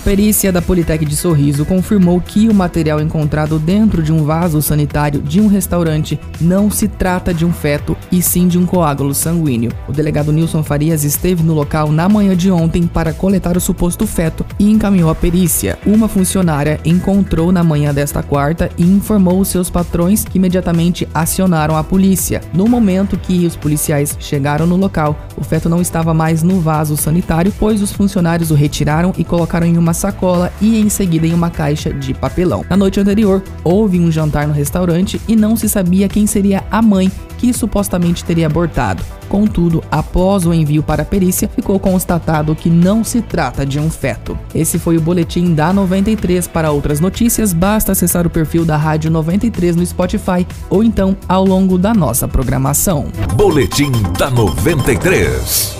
A perícia da Politec de Sorriso confirmou que o material encontrado dentro de um vaso sanitário de um restaurante não se trata de um feto e sim de um coágulo sanguíneo. O delegado Nilson Farias esteve no local na manhã de ontem para coletar o suposto feto e encaminhou a perícia. Uma funcionária encontrou na manhã desta quarta e informou os seus patrões que imediatamente acionaram a polícia. No momento que os policiais chegaram no local, o feto não estava mais no vaso sanitário, pois os funcionários o retiraram e colocaram em uma sacola e em seguida em uma caixa de papelão. Na noite anterior, houve um jantar no restaurante e não se sabia quem seria a mãe que supostamente teria abortado. Contudo, após o envio para a perícia, ficou constatado que não se trata de um feto. Esse foi o boletim da 93. Para outras notícias, basta acessar o perfil da Rádio 93 no Spotify ou então ao longo da nossa programação. Boletim da 93.